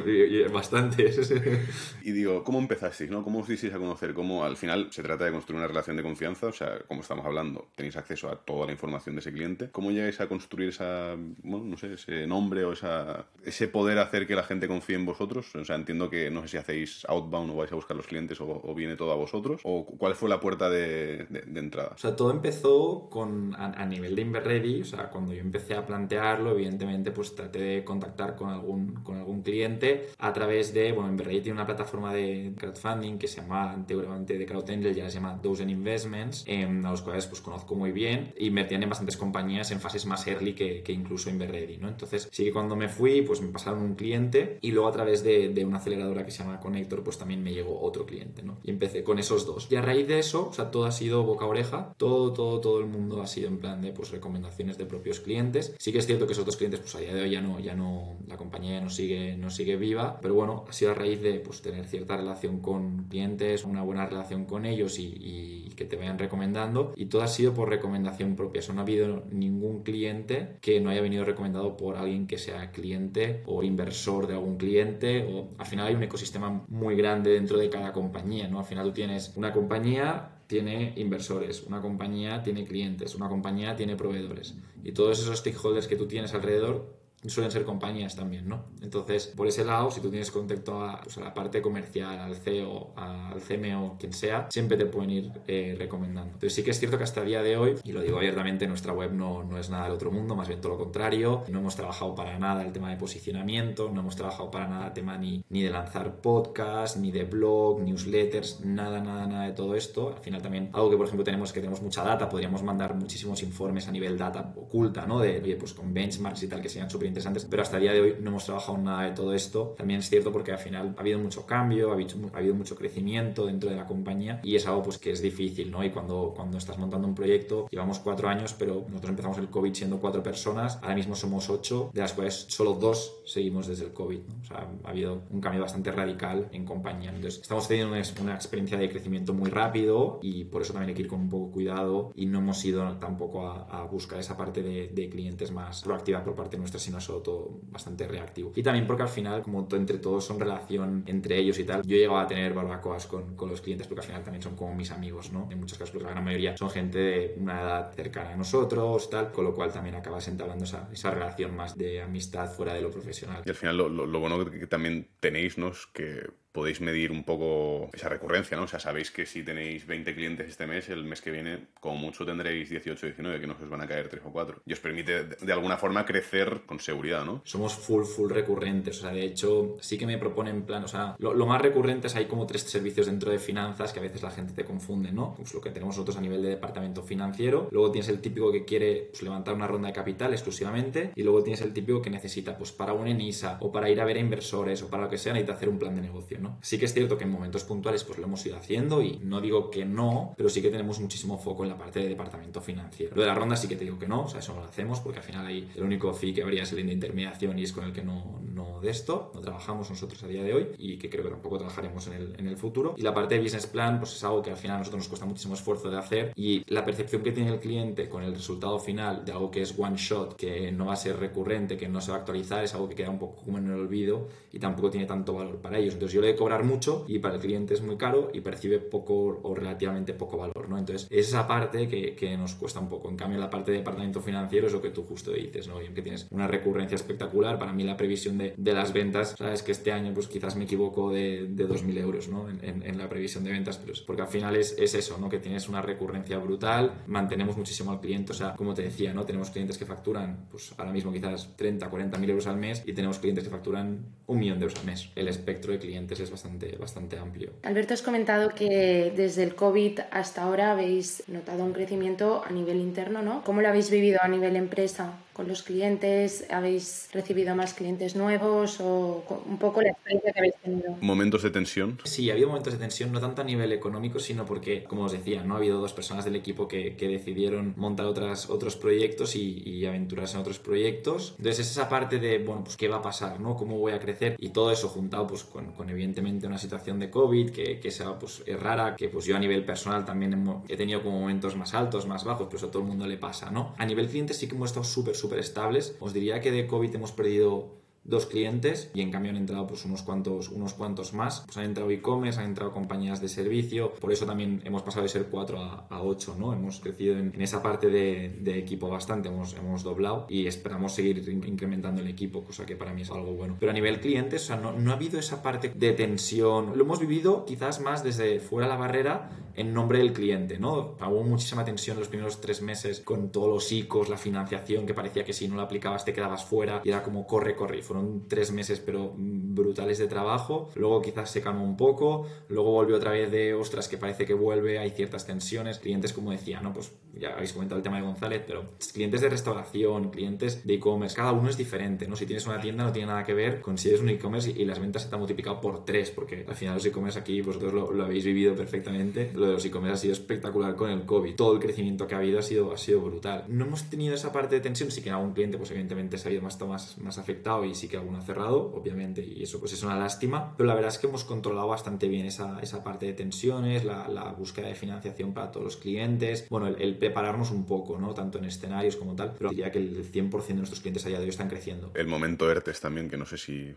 bastantes. y digo, ¿cómo empezasteis, no? ¿Cómo os disteis a conocer? ¿Cómo al final se trata de construir una relación de confianza? O sea, como estamos hablando, tenéis acceso a toda la información de ese cliente. ¿Cómo llegáis a construir esa, bueno, no sé, ese nombre o esa, ese poder hacer que la gente confíe en vosotros? O sea, entiendo que no sé si hacéis outbound o vais a buscar los clientes o, o viene todo a vosotros. ¿O cuál fue la puerta de, de, de entrada? O sea, todo empezó con, a, a nivel de InverReady. O sea, cuando yo empecé a plantearlo, evidentemente, pues traté de contactar con algún, con algún cliente a través de, bueno, InverReady tiene una plataforma de crowdfunding que se llama anteriormente de CrowdAngel, ya se llama Dozen Investments, eh, a los cuales pues conozco muy bien. Invertían en bastantes compañías en fases más early que, que incluso InverReady, ¿no? Entonces, sí que cuando me fui, pues me pasaron un cliente y luego a través de, de una aceleradora que se llama Connector, pues también me llegó otro cliente, ¿no? Y empecé con esos dos. Y a raíz de eso, o sea, todo ha sido boca a oreja, todo, todo, todo el mundo ha sido en plan de pues recomendaciones de propios clientes. Sí que es cierto que esos otros clientes, pues a día de hoy ya no, ya no, la compañía ya no sigue, no sigue viva, pero bueno, ha sido a raíz de pues tener cierta relación con clientes, una buena relación con ellos y, y que te vayan recomendando y todo ha sido por recomendación propia. O sea, no ha habido ningún cliente que no haya venido recomendado por alguien que sea cliente o inversor de algún cliente o al final hay un ecosistema muy grande dentro de cada compañía, ¿no? Al final tú tienes una compañía tiene inversores, una compañía tiene clientes, una compañía tiene proveedores. Y todos esos stakeholders que tú tienes alrededor suelen ser compañías también, ¿no? Entonces, por ese lado, si tú tienes contacto a, pues, la parte comercial, al CEO, al CMO, quien sea, siempre te pueden ir eh, recomendando. Entonces, sí que es cierto que hasta el día de hoy, y lo digo abiertamente, nuestra web no, no es nada del otro mundo, más bien todo lo contrario. No hemos trabajado para nada el tema de posicionamiento, no hemos trabajado para nada el tema ni, ni de lanzar podcast, ni de blog, newsletters, nada, nada, nada de todo esto. Al final también algo que, por ejemplo, tenemos que tenemos mucha data, podríamos mandar muchísimos informes a nivel data oculta, ¿no? De, oye, pues con benchmarks y tal que sean súper interesantes, pero hasta el día de hoy no hemos trabajado nada de todo esto. También es cierto porque al final ha habido mucho cambio, ha habido, ha habido mucho crecimiento dentro de la compañía y es algo pues que es difícil, ¿no? Y cuando, cuando estás montando un proyecto, llevamos cuatro años, pero nosotros empezamos el COVID siendo cuatro personas, ahora mismo somos ocho, de las cuales solo dos seguimos desde el COVID, ¿no? O sea, ha habido un cambio bastante radical en compañía. Entonces, estamos teniendo una, una experiencia de crecimiento muy rápido y por eso también hay que ir con un poco cuidado y no hemos ido tampoco a, a buscar esa parte de, de, clientes más proactiva por parte nuestra, sino solo todo bastante reactivo. Y también porque al final, como entre todos son relación entre ellos y tal, yo he llegado a tener barbacoas con, con los clientes porque al final también son como mis amigos, ¿no? En muchos casos, la gran mayoría son gente de una edad cercana a nosotros, tal, con lo cual también acabas entablando esa, esa relación más de amistad fuera de lo profesional. Y al final lo, lo, lo bueno que, que también tenéis, ¿no? Es que podéis medir un poco esa recurrencia, ¿no? O sea, sabéis que si tenéis 20 clientes este mes, el mes que viene, como mucho tendréis 18 o 19, que no os van a caer 3 o 4. Y os permite, de, alguna forma, crecer con seguridad, ¿no? Somos full, full recurrentes. O sea, de hecho, sí que me proponen plan, o sea, lo, lo, más recurrente es hay como tres servicios dentro de finanzas que a veces la gente te confunde, ¿no? Pues lo que tenemos nosotros a nivel de departamento financiero. Luego tienes el típico que quiere pues, levantar una ronda de capital exclusivamente. Y luego tienes el típico que necesita, pues, para un ENISA o para ir a ver a inversores o para lo que sea, necesita hacer un plan de negocio, Sí que es cierto que en momentos puntuales pues lo hemos ido haciendo y no digo que no, pero sí que tenemos muchísimo foco en la parte de departamento financiero. Lo de la ronda sí que te digo que no, o sea, eso no lo hacemos porque al final ahí el único fee que habría es el de intermediación y es con el que no, no de esto, no trabajamos nosotros a día de hoy y que creo que tampoco trabajaremos en el, en el futuro. Y la parte de business plan pues es algo que al final a nosotros nos cuesta muchísimo esfuerzo de hacer y la percepción que tiene el cliente con el resultado final de algo que es one shot, que no va a ser recurrente, que no se va a actualizar, es algo que queda un poco como en el olvido y tampoco tiene tanto valor para ellos. Entonces yo le cobrar mucho y para el cliente es muy caro y percibe poco o relativamente poco valor, ¿no? Entonces, es esa parte que, nos cuesta un poco. En cambio, la parte de departamento financiero es lo que tú justo dices, ¿no? Y que tienes una recurrencia espectacular. Para mí, la previsión de, las ventas, sabes que este año, pues quizás me equivoco de, de 2.000 euros, ¿no? En, en, en, la previsión de ventas, pero es porque al final es, es eso, ¿no? Que tienes una recurrencia brutal, mantenemos muchísimo al cliente, o sea, como te decía, ¿no? Tenemos clientes que facturan, pues ahora mismo quizás 30, 40 mil euros al mes y tenemos clientes que facturan un millón de euros al mes. El espectro de clientes es bastante, bastante amplio. Alberto, has comentado que desde el COVID hasta ahora habéis notado un crecimiento a nivel interno, ¿no? ¿Cómo lo habéis vivido a nivel empresa? Con los clientes? ¿Habéis recibido más clientes nuevos o un poco la experiencia que habéis tenido? ¿Momentos de tensión? Sí, ha habido momentos de tensión, no tanto a nivel económico, sino porque, como os decía, no ha habido dos personas del equipo que, que decidieron montar otras, otros proyectos y, y, aventurarse en otros proyectos. Entonces es esa parte de, bueno, pues qué va a pasar, ¿no? ¿Cómo voy a crecer? Y todo eso juntado pues con, con evidentemente una situación de COVID que, que sea, pues, es rara, que pues yo a nivel personal también he tenido como momentos más altos, más bajos, pero eso a todo el mundo le pasa, ¿no? A nivel cliente sí que hemos estado súper, súper estables. Os diría que de COVID hemos perdido dos clientes y en cambio han entrado pues unos cuantos, unos cuantos más. Pues han entrado e-commerce, han entrado compañías de servicio, por eso también hemos pasado de ser 4 a, a 8, ¿no? Hemos crecido en, esa parte de, equipo bastante, hemos, hemos doblado y esperamos seguir incrementando el equipo, cosa que para mí es algo bueno. Pero a nivel clientes, no, no ha habido esa parte de tensión, lo hemos vivido quizás más desde fuera la barrera en nombre del cliente, ¿no? Hubo muchísima tensión los primeros tres meses con todos los ICOs, la financiación, que parecía que si no la aplicabas te quedabas fuera y era como corre, corre. Y fueron tres meses, pero brutales de trabajo. Luego quizás se calmó un poco, luego volvió otra vez de ostras, que parece que vuelve, hay ciertas tensiones. Clientes, como decía, ¿no? Pues ya habéis comentado el tema de González, pero clientes de restauración, clientes de e-commerce, cada uno es diferente, ¿no? Si tienes una tienda no tiene nada que ver con si eres un e-commerce y, las ventas se te han multiplicado por tres, porque al final los e-commerce aquí vosotros lo, lo habéis vivido perfectamente de los e-commerce ha sido espectacular con el COVID. Todo el crecimiento que ha habido ha sido, ha sido brutal. No hemos tenido esa parte de tensión, sí que en algún cliente, pues evidentemente se ha habido más, más, más afectado y sí que alguno ha cerrado, obviamente, y eso pues es una lástima. Pero la verdad es que hemos controlado bastante bien esa, esa parte de tensiones, la, la, búsqueda de financiación para todos los clientes, bueno, el, el, prepararnos un poco, ¿no? Tanto en escenarios como tal, pero diría que el 100% de nuestros clientes a día de hoy están creciendo. El momento ERTES también, que no sé si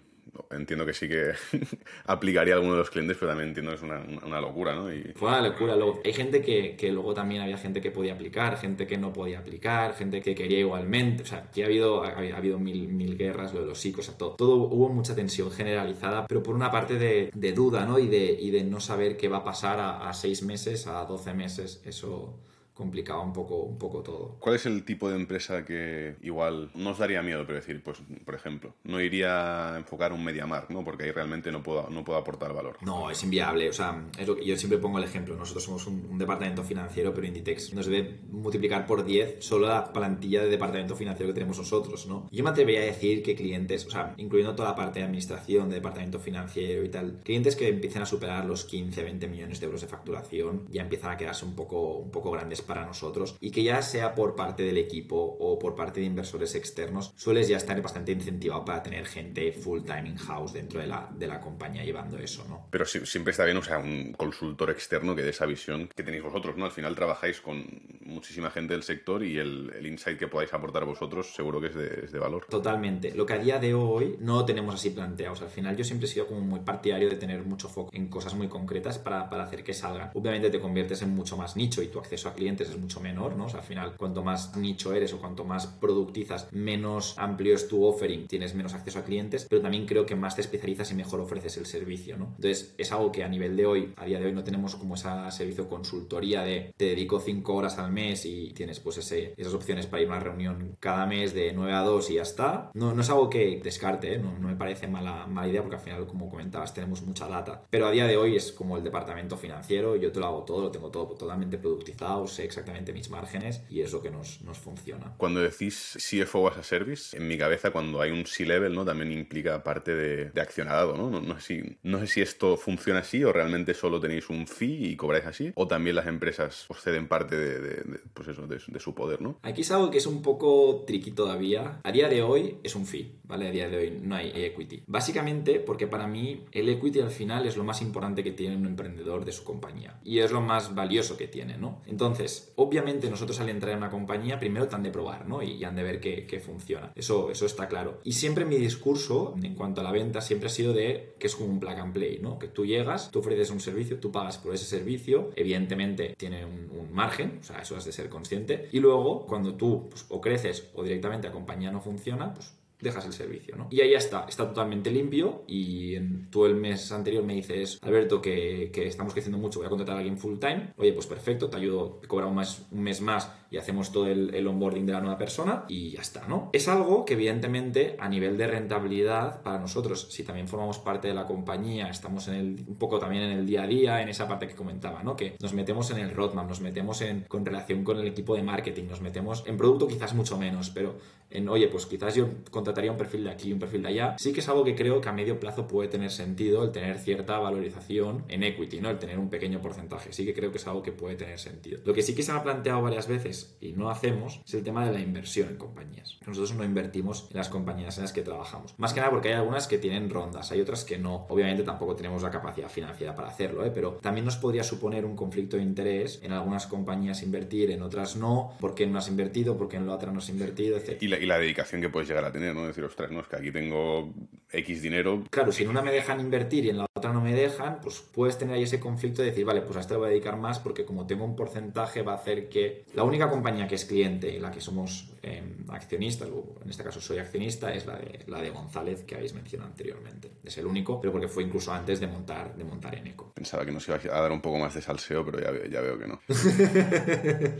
entiendo que sí que aplicaría a alguno de los clientes, pero también entiendo que es una, una locura, ¿no? Y... Fue una locura. Luego, hay gente que, que, luego también había gente que podía aplicar, gente que no podía aplicar, gente que quería igualmente. O sea, aquí ha habido, ha, habido mil, mil guerras, lo de los psicos, o todo. todo. Hubo mucha tensión generalizada, pero por una parte de, de duda, ¿no? Y de, y de no saber qué va a pasar a, a seis meses, a doce meses. Eso complicaba un poco, un poco todo. ¿Cuál es el tipo de empresa que igual no os daría miedo, pero decir, pues, por ejemplo, no iría a enfocar un MediaMark, ¿no? Porque ahí realmente no puedo, no puedo aportar valor. No, es inviable. O sea, es lo que yo siempre pongo el ejemplo. Nosotros somos un, un departamento financiero, pero Inditex nos debe multiplicar por 10 solo la plantilla de departamento financiero que tenemos nosotros, ¿no? Yo me atrevería a decir que clientes, o sea, incluyendo toda la parte de administración, de departamento financiero y tal, clientes que empiecen a superar los 15, 20 millones de euros de facturación ya empiezan a quedarse un poco, un poco grandes para nosotros y que ya sea por parte del equipo o por parte de inversores externos, sueles ya estar bastante incentivado para tener gente full time in-house dentro de la, de la compañía llevando eso, ¿no? Pero siempre está bien, o sea, un consultor externo que dé esa visión que tenéis vosotros, ¿no? Al final trabajáis con muchísima gente del sector y el, el insight que podáis aportar vosotros seguro que es de, es de, valor. Totalmente. Lo que a día de hoy no tenemos así planteados. Al final yo siempre he sido como muy partidario de tener mucho foco en cosas muy concretas para, para hacer que salgan. Obviamente te conviertes en mucho más nicho y tu acceso a clientes es mucho menor, ¿no? O sea, al final, cuanto más nicho eres o cuanto más productizas, menos amplio es tu offering, tienes menos acceso a clientes, pero también creo que más te especializas y mejor ofreces el servicio, ¿no? Entonces, es algo que a nivel de hoy, a día de hoy, no tenemos como esa servicio consultoría de te dedico 5 horas al mes y tienes pues ese, esas opciones para ir a una reunión cada mes de 9 a 2 y ya está. No, no es algo que descarte, ¿eh? no, no, me parece mala, mala idea porque al final, como comentabas, tenemos mucha data. Pero a día de hoy es como el departamento financiero, yo te lo hago todo, lo tengo todo totalmente productizado, sé exactamente mis márgenes y es lo que nos, nos funciona. Cuando decís CFO as a service, en mi cabeza cuando hay un C-level, ¿no? También implica parte de, de accionado, ¿no? No, no, sé si, no sé si esto funciona así o realmente solo tenéis un fee y cobráis así, o también las empresas os ceden parte de, de, de pues eso, de, de, su poder, ¿no? Aquí es algo que es un poco tricky todavía. A día de hoy es un fee, ¿vale? A día de hoy no hay equity. Básicamente porque para mí el equity al final es lo más importante que tiene un emprendedor de su compañía y es lo más valioso que tiene, ¿no? Entonces, obviamente nosotros al entrar en una compañía primero te han de probar, ¿no? Y, han de ver que, funciona. Eso, eso está claro. Y siempre mi discurso en cuanto a la venta siempre ha sido de que es como un plug and play, ¿no? Que tú llegas, tú ofreces un servicio, tú pagas por ese servicio, evidentemente tiene un, un margen, o sea, eso has de ser consciente. Y luego, cuando tú pues, o creces o directamente la compañía no funciona, pues dejas el servicio, ¿no? Y ahí ya está, está totalmente limpio y en, tú el mes anterior me dices, Alberto, que, que, estamos creciendo mucho, voy a contratar a alguien full time, oye, pues perfecto, te ayudo, te cobra un mes, un mes más y hacemos todo el, el, onboarding de la nueva persona y ya está, ¿no? Es algo que evidentemente a nivel de rentabilidad para nosotros, si también formamos parte de la compañía, estamos en el, un poco también en el día a día, en esa parte que comentaba, ¿no? Que nos metemos en el roadmap, nos metemos en, con relación con el equipo de marketing, nos metemos en producto quizás mucho menos, pero en, oye, pues quizás yo contrataría un perfil de aquí, un perfil de allá, sí que es algo que creo que a medio plazo puede tener sentido el tener cierta valorización en equity, ¿no? El tener un pequeño porcentaje, sí que creo que es algo que puede tener sentido. Lo que sí que se me ha planteado varias veces y no hacemos es el tema de la inversión en compañías. Nosotros no invertimos en las compañías en las que trabajamos. Más que nada porque hay algunas que tienen rondas, hay otras que no. Obviamente tampoco tenemos la capacidad financiera para hacerlo, ¿eh? pero también nos podría suponer un conflicto de interés en algunas compañías invertir, en otras no, porque no has invertido, porque en la otra no has invertido, etc. Y la, y la dedicación que puedes llegar a tener, ¿no? Decir, ostras, no, es que aquí tengo X dinero. Claro, si en una me dejan invertir y en la otra no me dejan, pues puedes tener ahí ese conflicto de decir, vale, pues a esta le voy a dedicar más porque como tengo un porcentaje va a hacer que la única compañía que es cliente y la que somos eh, accionistas, o en este caso soy accionista, es la de, la de González que habéis mencionado anteriormente. Es el único, pero porque fue incluso antes de montar, de montar en Eco. Pensaba que nos iba a dar un poco más de salseo, pero ya veo, ya veo que no.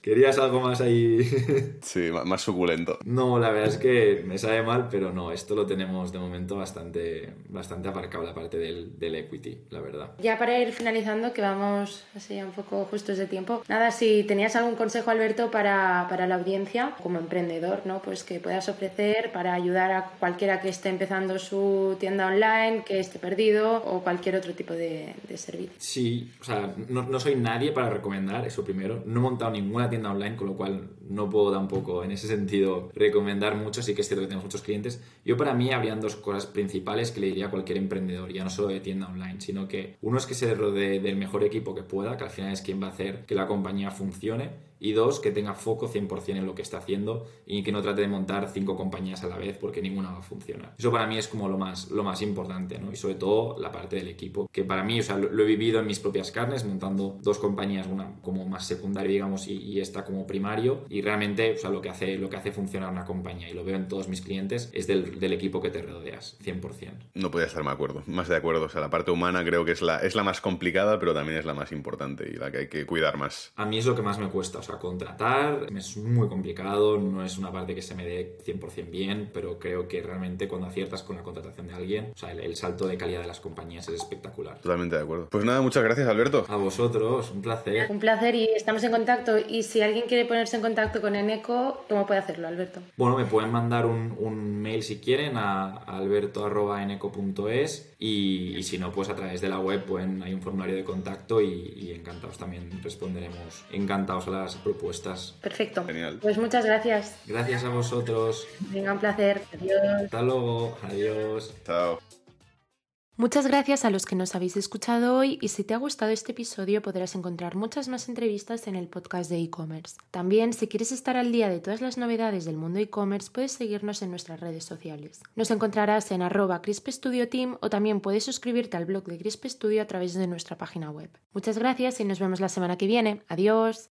¿Querías algo más ahí? sí, más suculento. No, la verdad es que me sabe mal, pero no, esto lo tenemos de momento bastante, bastante aparcado la parte del, del equity, la verdad. Ya para ir finalizando, que vamos así un poco justos de tiempo. Nada, si tenías algún consejo, Alberto, para, para la audiencia, como emprendedor, ¿no? Pues que puedas ofrecer para ayudar a cualquiera que esté empezando su tienda online, que esté perdido o cualquier otro tipo de, de servicio. Sí, o sea, no, no soy nadie para recomendar eso primero. No he montado ninguna tienda online, con lo cual no puedo tampoco en ese sentido recomendar mucho. Sí que es cierto que tenemos muchos clientes. Yo para mí habrían dos cosas principales que le diría a cualquier emprendedor, ya no solo de tienda online, sino que uno es que se rodee del mejor equipo que pueda, que al final es quien va a hacer que la compañía funcione. Y dos, que tenga foco 100% en lo que está haciendo y que no trate de montar cinco compañías a la vez porque ninguna va a funcionar. Eso para mí es como lo más, lo más importante, ¿no? Y sobre todo la parte del equipo, que para mí, o sea, lo, he vivido en mis propias carnes, montando dos compañías, una como más secundaria, digamos, y, y, esta como primario. Y realmente, o sea, lo que, hace, lo que hace funcionar una compañía, y lo veo en todos mis clientes, es del, del equipo que te rodeas, 100%. No podía estar más de acuerdo, más de acuerdo. O sea, la parte humana creo que es la, es la más complicada, pero también es la más importante y la que hay que cuidar más. A mí es lo que más me cuesta, o sea, contratar es muy complicado, no es una parte que se me dé 100% bien, pero creo que realmente cuando aciertas con la contratación de alguien, o sea, el, el salto de calidad de las compañías es espectacular. Totalmente de acuerdo. Pues nada, muchas gracias, Alberto. A vosotros, un placer. Un placer y estamos en contacto. Y si alguien quiere ponerse en contacto con Eneco, ¿cómo puede hacerlo, Alberto? Bueno, me pueden mandar un, un mail si quieren a alberto.eneco.es y, y, si no, pues a través de la web pueden, hay un formulario de contacto y, y encantados también responderemos, encantados a las propuestas. Perfecto. Genial. Pues muchas gracias. Gracias a vosotros. Venga, un placer. Adiós. Hasta luego. Adiós. Chao. Muchas gracias a los que nos habéis escuchado hoy y si te ha gustado este episodio podrás encontrar muchas más entrevistas en el podcast de e-commerce. También si quieres estar al día de todas las novedades del mundo e-commerce puedes seguirnos en nuestras redes sociales. Nos encontrarás en arroba Team o también puedes suscribirte al blog de Crisp Studio a través de nuestra página web. Muchas gracias y nos vemos la semana que viene. Adiós.